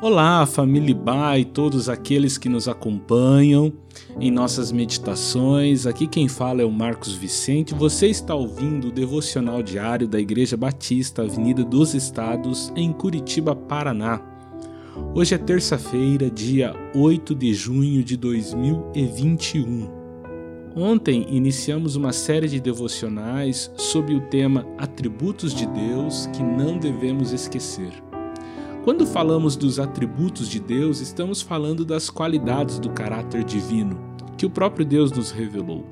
Olá, família Ba e todos aqueles que nos acompanham em nossas meditações. Aqui quem fala é o Marcos Vicente. Você está ouvindo o devocional diário da Igreja Batista, Avenida dos Estados, em Curitiba, Paraná. Hoje é terça-feira, dia 8 de junho de 2021. Ontem iniciamos uma série de devocionais sob o tema Atributos de Deus que não devemos esquecer. Quando falamos dos atributos de Deus, estamos falando das qualidades do caráter divino que o próprio Deus nos revelou.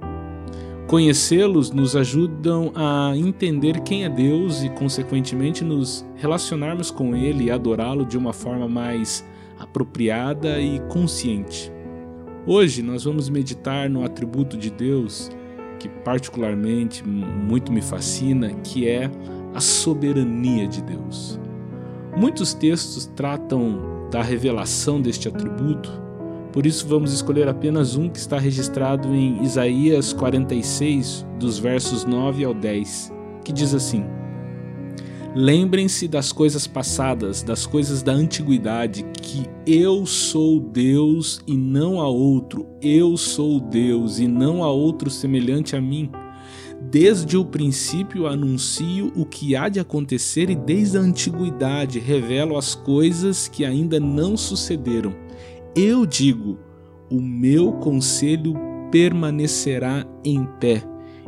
Conhecê-los nos ajudam a entender quem é Deus e, consequentemente, nos relacionarmos com Ele e adorá-lo de uma forma mais apropriada e consciente. Hoje nós vamos meditar no atributo de Deus que particularmente muito me fascina, que é a soberania de Deus. Muitos textos tratam da revelação deste atributo, por isso vamos escolher apenas um que está registrado em Isaías 46, dos versos 9 ao 10, que diz assim: Lembrem-se das coisas passadas, das coisas da antiguidade, que eu sou Deus e não há outro, eu sou Deus e não há outro semelhante a mim. Desde o princípio anuncio o que há de acontecer e desde a antiguidade revelo as coisas que ainda não sucederam. Eu digo: o meu conselho permanecerá em pé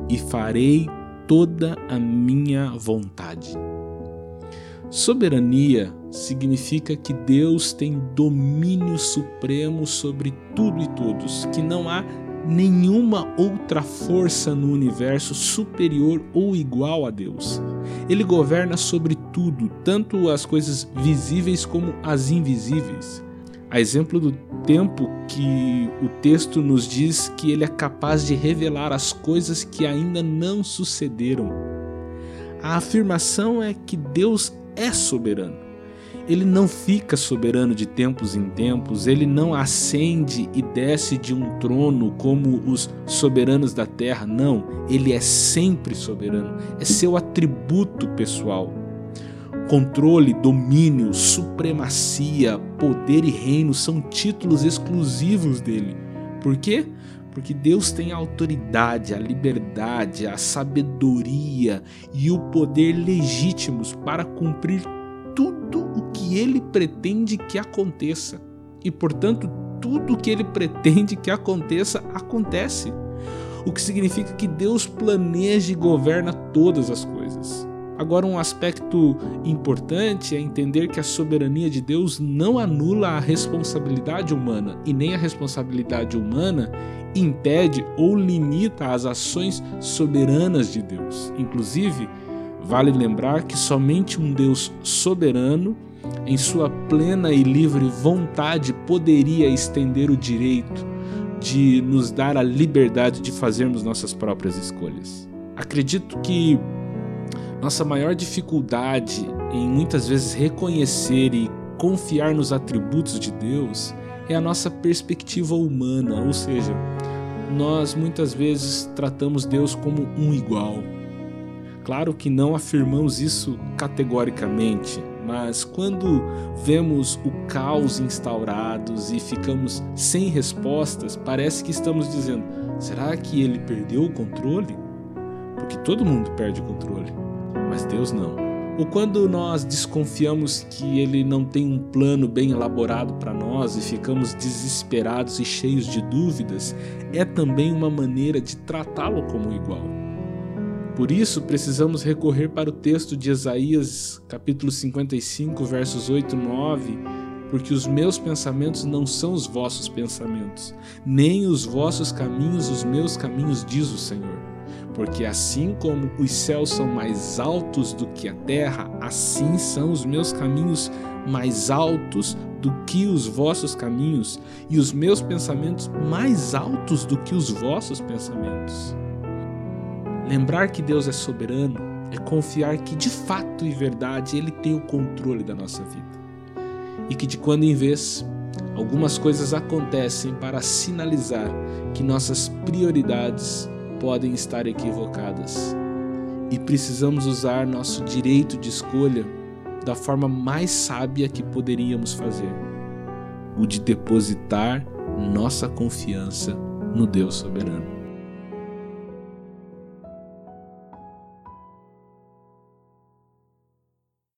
e farei toda a minha vontade. Soberania significa que Deus tem domínio supremo sobre tudo e todos, que não há nenhuma outra força no universo superior ou igual a Deus. Ele governa sobre tudo, tanto as coisas visíveis como as invisíveis. A exemplo do tempo que o texto nos diz que ele é capaz de revelar as coisas que ainda não sucederam. A afirmação é que Deus é soberano. Ele não fica soberano de tempos em tempos, ele não ascende e desce de um trono como os soberanos da terra, não, ele é sempre soberano, é seu atributo pessoal. Controle, domínio, supremacia, poder e reino são títulos exclusivos dele. Por quê? Porque Deus tem a autoridade, a liberdade, a sabedoria e o poder legítimos para cumprir ele pretende que aconteça. E, portanto, tudo o que ele pretende que aconteça, acontece. O que significa que Deus planeja e governa todas as coisas. Agora, um aspecto importante é entender que a soberania de Deus não anula a responsabilidade humana e nem a responsabilidade humana impede ou limita as ações soberanas de Deus. Inclusive, Vale lembrar que somente um Deus soberano, em sua plena e livre vontade, poderia estender o direito de nos dar a liberdade de fazermos nossas próprias escolhas. Acredito que nossa maior dificuldade em muitas vezes reconhecer e confiar nos atributos de Deus é a nossa perspectiva humana, ou seja, nós muitas vezes tratamos Deus como um igual, Claro que não afirmamos isso categoricamente, mas quando vemos o caos instaurados e ficamos sem respostas, parece que estamos dizendo: será que ele perdeu o controle? Porque todo mundo perde o controle, mas Deus não. Ou quando nós desconfiamos que ele não tem um plano bem elaborado para nós e ficamos desesperados e cheios de dúvidas, é também uma maneira de tratá-lo como igual. Por isso, precisamos recorrer para o texto de Isaías, capítulo 55, versos 8 e 9, porque os meus pensamentos não são os vossos pensamentos, nem os vossos caminhos os meus caminhos, diz o Senhor. Porque assim como os céus são mais altos do que a terra, assim são os meus caminhos mais altos do que os vossos caminhos, e os meus pensamentos mais altos do que os vossos pensamentos. Lembrar que Deus é soberano é confiar que de fato e verdade Ele tem o controle da nossa vida. E que de quando em vez algumas coisas acontecem para sinalizar que nossas prioridades podem estar equivocadas. E precisamos usar nosso direito de escolha da forma mais sábia que poderíamos fazer: o de depositar nossa confiança no Deus soberano.